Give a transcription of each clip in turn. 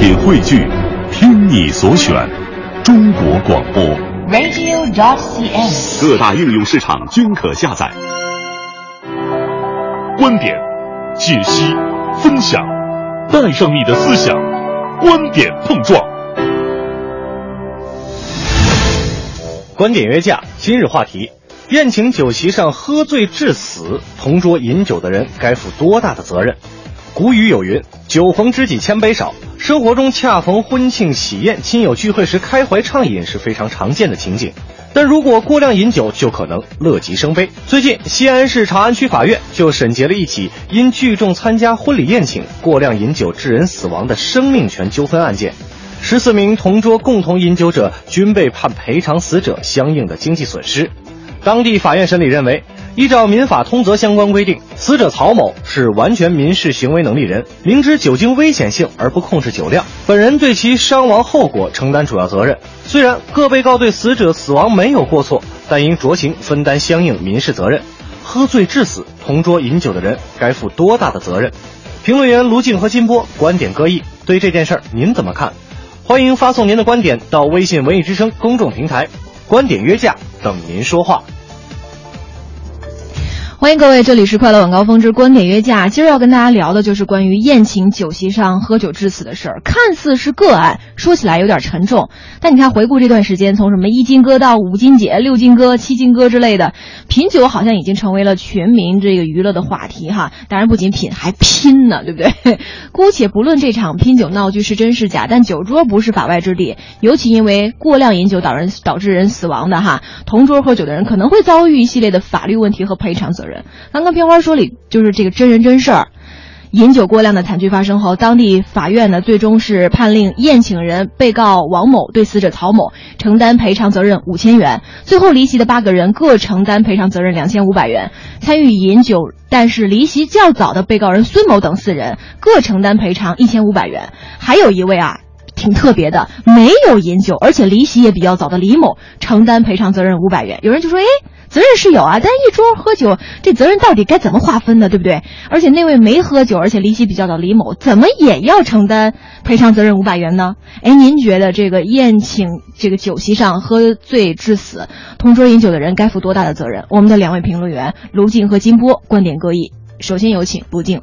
品汇聚，听你所选，中国广播。radio.dot.cn，。各大应用市场均可下载。观点、解析、分享，带上你的思想，观点碰撞。观点约架，今日话题：宴请酒席上喝醉致死，同桌饮酒的人该负多大的责任？古语有云：“酒逢知己千杯少。”生活中恰逢婚庆喜宴、亲友聚会时开怀畅饮是非常常见的情景，但如果过量饮酒，就可能乐极生悲。最近，西安市长安区法院就审结了一起因聚众参加婚礼宴请、过量饮酒致人死亡的生命权纠纷案件。十四名同桌共同饮酒者均被判赔偿死者相应的经济损失。当地法院审理认为，依照民法通则相关规定，死者曹某是完全民事行为能力人，明知酒精危险性而不控制酒量，本人对其伤亡后果承担主要责任。虽然各被告对死者死亡没有过错，但应酌情分担相应民事责任。喝醉致死，同桌饮酒的人该负多大的责任？评论员卢静和金波观点各异，对这件事儿您怎么看？欢迎发送您的观点到微信“文艺之声”公众平台，观点约架等您说话。欢迎各位，这里是快乐晚高峰之观点约架。今儿要跟大家聊的就是关于宴请酒席上喝酒致死的事儿，看似是个案，说起来有点沉重。但你看，回顾这段时间，从什么一金哥到五金姐、六金哥、七金哥之类的，品酒好像已经成为了全民这个娱乐的话题哈。当然，不仅品，还拼呢，对不对？姑且不论这场拼酒闹剧是真是假，但酒桌不是法外之地，尤其因为过量饮酒导人导致人死亡的哈，同桌喝酒的人可能会遭遇一系列的法律问题和赔偿责任。刚刚片花说里就是这个真人真事儿，饮酒过量的惨剧发生后，当地法院呢最终是判令宴请人被告王某对死者曹某承担赔偿责任五千元，最后离席的八个人各承担赔偿责任两千五百元，参与饮酒但是离席较早的被告人孙某等四人各承担赔偿一千五百元，还有一位啊。挺特别的，没有饮酒，而且离席也比较早的李某承担赔偿责任五百元。有人就说，哎，责任是有啊，但一桌喝酒，这责任到底该怎么划分呢？对不对？而且那位没喝酒，而且离席比较早的李某，怎么也要承担赔偿责任五百元呢？哎，您觉得这个宴请这个酒席上喝醉致死，同桌饮酒的人该负多大的责任？我们的两位评论员卢静和金波观点各异。首先有请卢静。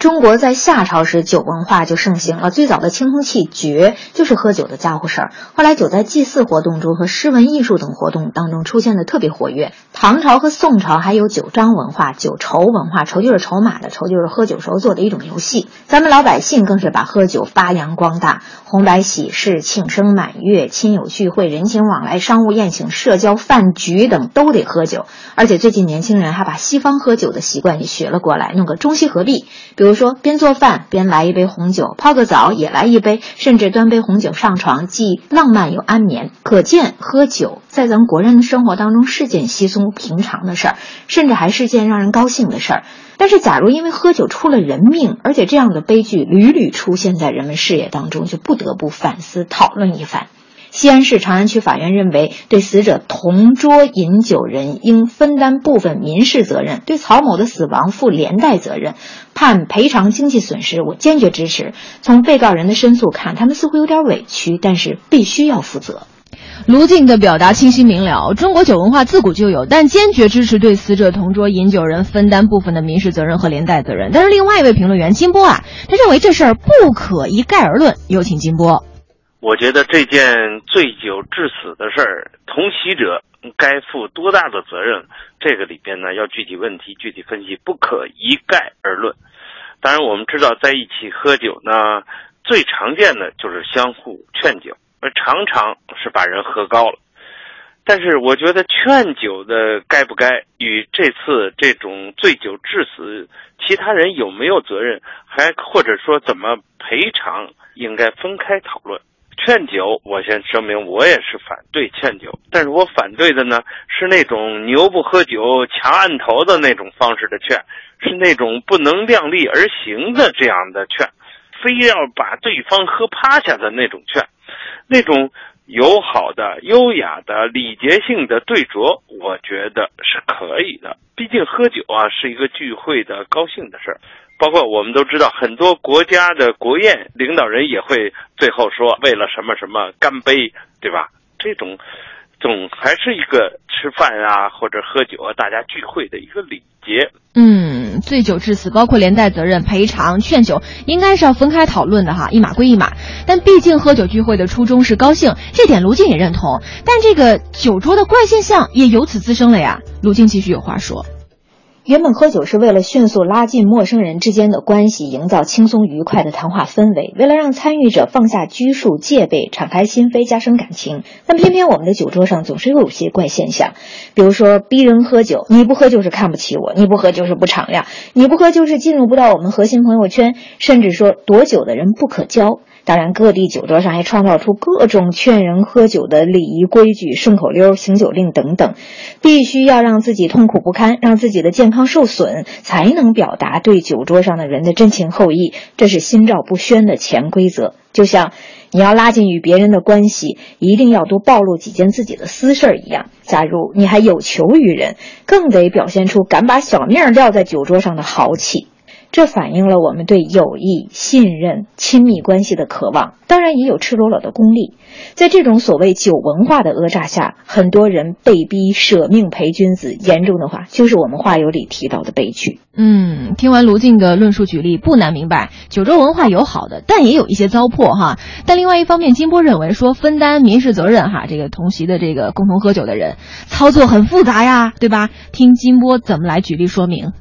中国在夏朝时酒文化就盛行了，最早的青铜器爵就是喝酒的家伙事儿。后来酒在祭祀活动中和诗文艺术等活动当中出现的特别活跃。唐朝和宋朝还有酒章文化、酒筹文化，筹就是筹码的筹，就是喝酒时候做的一种游戏。咱们老百姓更是把喝酒发扬光大，红白喜事、庆生满月、亲友聚会、人情往来、商务宴请、社交饭局等都得喝酒。而且最近年轻人还把西方喝酒的习惯也学了过来，弄个中西合璧，比如。比如说，边做饭边来一杯红酒，泡个澡也来一杯，甚至端杯红酒上床，既浪漫又安眠。可见，喝酒在咱国人的生活当中是件稀松平常的事儿，甚至还是件让人高兴的事儿。但是，假如因为喝酒出了人命，而且这样的悲剧屡屡出现在人们视野当中，就不得不反思讨论一番。西安市长安区法院认为，对死者同桌饮酒人应分担部分民事责任，对曹某的死亡负连带责任，判赔偿经济损失。我坚决支持。从被告人的申诉看，他们似乎有点委屈，但是必须要负责。卢静的表达清晰明了，中国酒文化自古就有，但坚决支持对死者同桌饮酒人分担部分的民事责任和连带责任。但是另外一位评论员金波啊，他认为这事儿不可一概而论。有请金波。我觉得这件醉酒致死的事儿，同席者该负多大的责任？这个里边呢，要具体问题具体分析，不可一概而论。当然，我们知道在一起喝酒呢，最常见的就是相互劝酒，而常常是把人喝高了。但是，我觉得劝酒的该不该与这次这种醉酒致死，其他人有没有责任，还或者说怎么赔偿，应该分开讨论。劝酒，我先声明，我也是反对劝酒，但是我反对的呢是那种牛不喝酒强按头的那种方式的劝，是那种不能量力而行的这样的劝，非要把对方喝趴下的那种劝，那种友好的、优雅的、礼节性的对酌，我觉得是可以的。毕竟喝酒啊是一个聚会的高兴的事儿，包括我们都知道，很多国家的国宴，领导人也会最后说为了什么什么干杯，对吧？这种总还是一个吃饭啊或者喝酒啊大家聚会的一个礼节。嗯，醉酒致死，包括连带责任、赔偿、劝酒，应该是要分开讨论的哈，一码归一码。但毕竟喝酒聚会的初衷是高兴，这点卢静也认同。但这个酒桌的怪现象也由此滋生了呀。卢静继续有话说。原本喝酒是为了迅速拉近陌生人之间的关系，营造轻松愉快的谈话氛围，为了让参与者放下拘束戒备，敞开心扉，加深感情。但偏偏我们的酒桌上总是有些怪现象，比如说逼人喝酒，你不喝就是看不起我，你不喝就是不敞亮，你不喝就是进入不到我们核心朋友圈，甚至说躲酒的人不可交。当然，各地酒桌上还创造出各种劝人喝酒的礼仪规矩、顺口溜、行酒令等等，必须要让自己痛苦不堪，让自己的健康受损，才能表达对酒桌上的人的真情厚谊。这是心照不宣的潜规则。就像你要拉近与别人的关系，一定要多暴露几件自己的私事儿一样。假如你还有求于人，更得表现出敢把小命撂在酒桌上的豪气。这反映了我们对友谊、信任、亲密关系的渴望，当然也有赤裸裸的功利。在这种所谓酒文化的讹诈下，很多人被逼舍命陪君子，严重的话就是我们话友里提到的悲剧。嗯，听完卢静的论述举例，不难明白，酒桌文化有好的，但也有一些糟粕哈。但另外一方面，金波认为说分担民事责任哈，这个同席的这个共同喝酒的人，操作很复杂呀，对吧？听金波怎么来举例说明。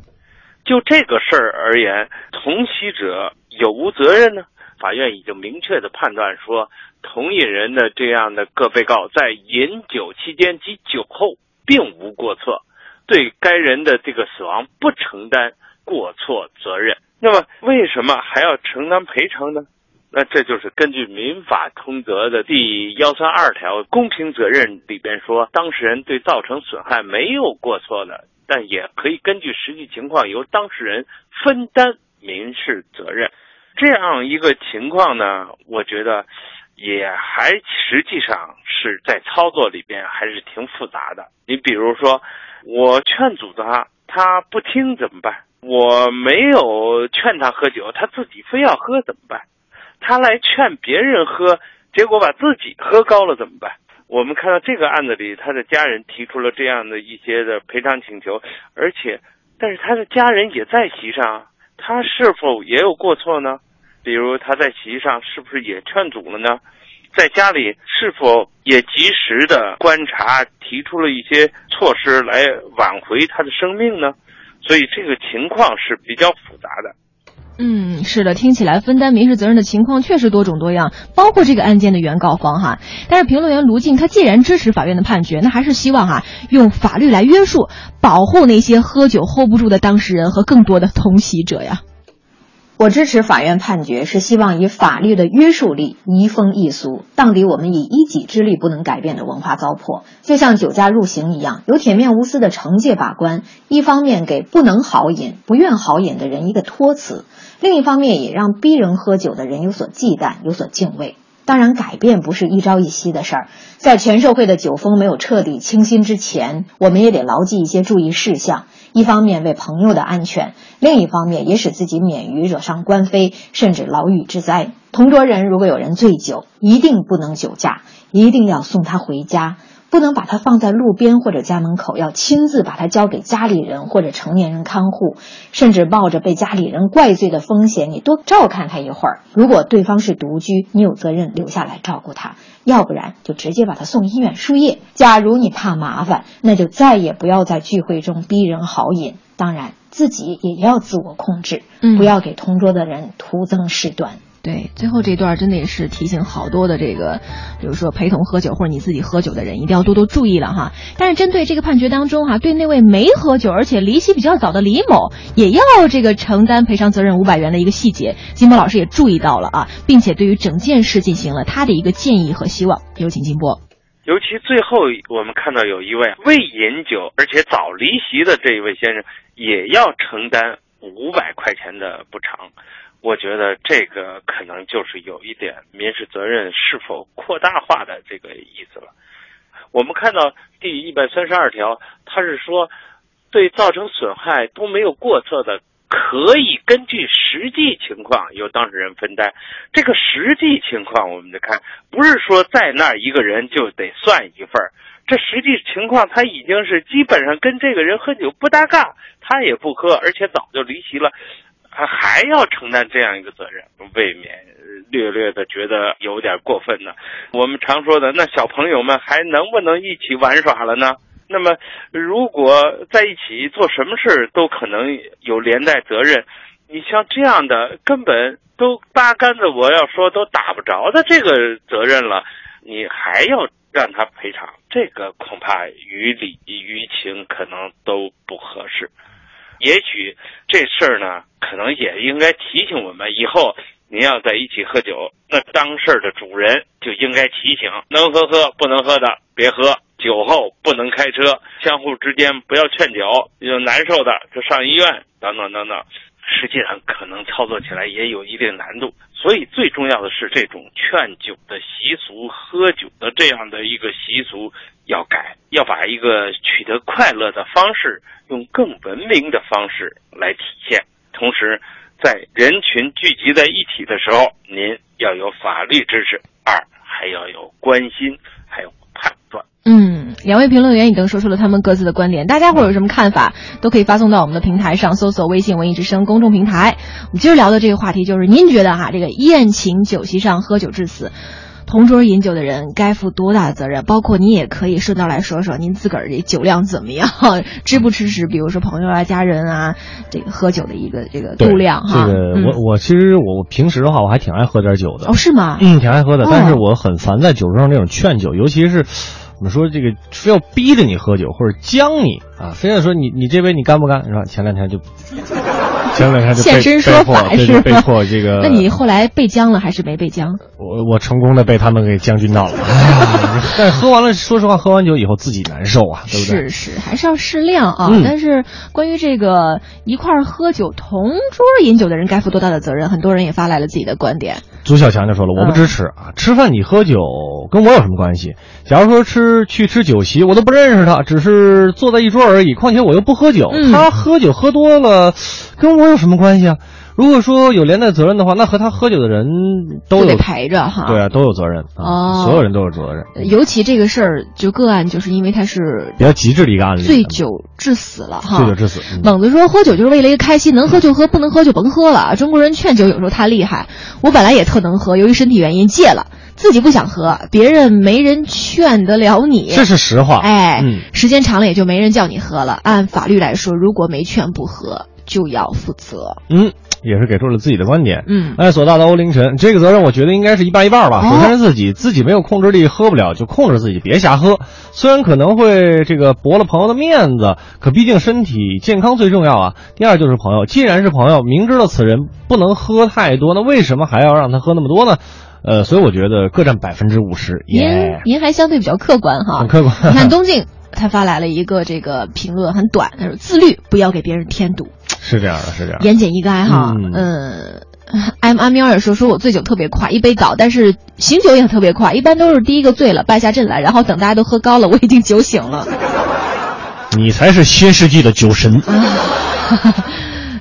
就这个事儿而言，同席者有无责任呢？法院已经明确的判断说，同饮人的这样的各被告在饮酒期间及酒后并无过错，对该人的这个死亡不承担过错责任。那么，为什么还要承担赔偿呢？那这就是根据《民法通则》的第幺三二条公平责任里边说，当事人对造成损害没有过错的。但也可以根据实际情况由当事人分担民事责任，这样一个情况呢，我觉得也还实际上是在操作里边还是挺复杂的。你比如说，我劝阻他，他不听怎么办？我没有劝他喝酒，他自己非要喝怎么办？他来劝别人喝，结果把自己喝高了怎么办？我们看到这个案子里，他的家人提出了这样的一些的赔偿请求，而且，但是他的家人也在席上，他是否也有过错呢？比如他在席上是不是也劝阻了呢？在家里是否也及时的观察，提出了一些措施来挽回他的生命呢？所以这个情况是比较复杂的。嗯，是的，听起来分担民事责任的情况确实多种多样，包括这个案件的原告方哈。但是评论员卢静他既然支持法院的判决，那还是希望哈用法律来约束，保护那些喝酒 hold 不住的当事人和更多的同席者呀。我支持法院判决，是希望以法律的约束力移风易俗，荡涤我们以一己之力不能改变的文化糟粕。就像酒驾入刑一样，有铁面无私的惩戒把关，一方面给不能好饮、不愿好饮的人一个托词。另一方面，也让逼人喝酒的人有所忌惮，有所敬畏。当然，改变不是一朝一夕的事儿，在全社会的酒风没有彻底清新之前，我们也得牢记一些注意事项。一方面为朋友的安全，另一方面也使自己免于惹上官非，甚至牢狱之灾。同桌人如果有人醉酒，一定不能酒驾，一定要送他回家。不能把它放在路边或者家门口，要亲自把它交给家里人或者成年人看护，甚至冒着被家里人怪罪的风险，你多照看他一会儿。如果对方是独居，你有责任留下来照顾他；要不然就直接把他送医院输液。假如你怕麻烦，那就再也不要在聚会中逼人豪饮。当然，自己也要自我控制，不要给同桌的人徒增事端。对，最后这段真的也是提醒好多的这个，比如说陪同喝酒或者你自己喝酒的人，一定要多多注意了哈。但是针对这个判决当中哈，对那位没喝酒而且离席比较早的李某，也要这个承担赔偿责任五百元的一个细节，金波老师也注意到了啊，并且对于整件事进行了他的一个建议和希望。有请金波。尤其最后我们看到有一位未饮酒而且早离席的这一位先生，也要承担五百块钱的补偿。我觉得这个可能就是有一点民事责任是否扩大化的这个意思了。我们看到第一百三十二条，它是说，对造成损害都没有过错的，可以根据实际情况由当事人分担。这个实际情况，我们得看，不是说在那一个人就得算一份儿。这实际情况，他已经是基本上跟这个人喝酒不搭嘎，他也不喝，而且早就离席了，他还要承担这样一个责任，未免略略的觉得有点过分呢。我们常说的，那小朋友们还能不能一起玩耍了呢？那么，如果在一起做什么事都可能有连带责任，你像这样的根本都八竿子我要说都打不着的这个责任了，你还要？让他赔偿，这个恐怕于理于情可能都不合适。也许这事儿呢，可能也应该提醒我们，以后您要在一起喝酒，那当事儿的主人就应该提醒：能喝喝，不能喝的别喝，酒后不能开车，相互之间不要劝酒，有难受的就上医院，等等等等。实际上可能操作起来也有一定难度，所以最重要的是这种劝酒的习俗、喝酒的这样的一个习俗要改，要把一个取得快乐的方式用更文明的方式来体现。同时，在人群聚集在一起的时候，您要有法律知识，二还要有关心，嗯，两位评论员已经说出了他们各自的观点，大家伙有什么看法，都可以发送到我们的平台上，搜索微信“文艺之声”公众平台。我们今儿聊的这个话题就是，您觉得哈，这个宴请酒席上喝酒致死，同桌饮酒的人该负多大的责任？包括你也可以顺道来说说，您自个儿这酒量怎么样，支不支持？比如说朋友啊、家人啊，这个喝酒的一个这个度量哈。这个我我其实我平时的话，我还挺爱喝点酒的。哦，是吗？嗯，挺爱喝的，但是我很烦在酒桌上那种劝酒，尤其是。我们说这个非要逼着你喝酒，或者将你啊，非要说你你这杯你干不干是吧？前两天就 前两天就现身说法是被迫这个。那你后来被将了还是没被将？我我成功的被他们给将军到了。哎呀，但喝完了，说实话，喝完酒以后自己难受啊，对不对？是是，还是要适量啊。但是关于这个一块喝酒、同桌饮酒的人该负多大的责任，很多人也发来了自己的观点。朱小强就说了：“我不支持啊！吃饭你喝酒跟我有什么关系？假如说吃去吃酒席，我都不认识他，只是坐在一桌而已。况且我又不喝酒，他喝酒喝多了，跟我有什么关系啊？”如果说有连带责任的话，那和他喝酒的人都得陪着哈。对啊，都有责任啊，所有人都有责任。尤其这个事儿，就个案，就是因为他是比较极致的一个案例，醉酒致死了哈。醉酒致死。猛子说喝酒就是为了一个开心，能喝就喝，不能喝就甭喝了。中国人劝酒有时候太厉害，我本来也特能喝，由于身体原因戒了，自己不想喝，别人没人劝得了你。这是实话。哎，时间长了也就没人叫你喝了。按法律来说，如果没劝不喝，就要负责。嗯。也是给出了自己的观点，嗯，哎，索大的欧凌晨，这个责任我觉得应该是一半一半吧。首先是自己，自己没有控制力，喝不了就控制自己，别瞎喝。虽然可能会这个驳了朋友的面子，可毕竟身体健康最重要啊。第二就是朋友，既然是朋友，明知道此人不能喝太多，那为什么还要让他喝那么多呢？呃，所以我觉得各占百分之五十。您您还相对比较客观哈，很客观。你看东静，他发来了一个这个评论，很短，他说自律，不要给别人添堵。是这样的，是这样。言简意赅哈，嗯，M 阿喵也说说我醉酒特别快，一杯倒，但是醒酒也特别快，一般都是第一个醉了，败下阵来，然后等大家都喝高了，我已经酒醒了。你才是新世纪的酒神。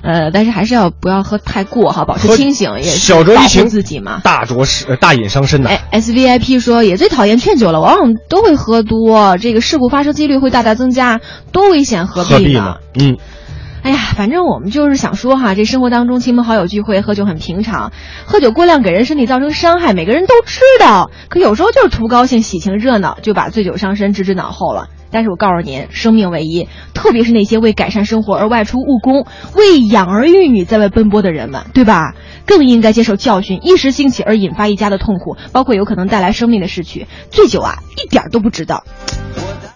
呃，但是还是要不要喝太过哈，保持清醒也是小酌怡情自己嘛。大酌是大饮伤身的。哎，S V I P 说也最讨厌劝酒了，往往都会喝多，这个事故发生几率会大大增加，多危险，何必呢？嗯。哎呀，反正我们就是想说哈，这生活当中亲朋好友聚会喝酒很平常，喝酒过量给人身体造成伤害，每个人都知道。可有时候就是图高兴、喜庆热闹，就把醉酒伤身置之脑后了。但是我告诉您，生命唯一，特别是那些为改善生活而外出务工、为养儿育女在外奔波的人们，对吧？更应该接受教训。一时兴起而引发一家的痛苦，包括有可能带来生命的逝去，醉酒啊，一点都不值得。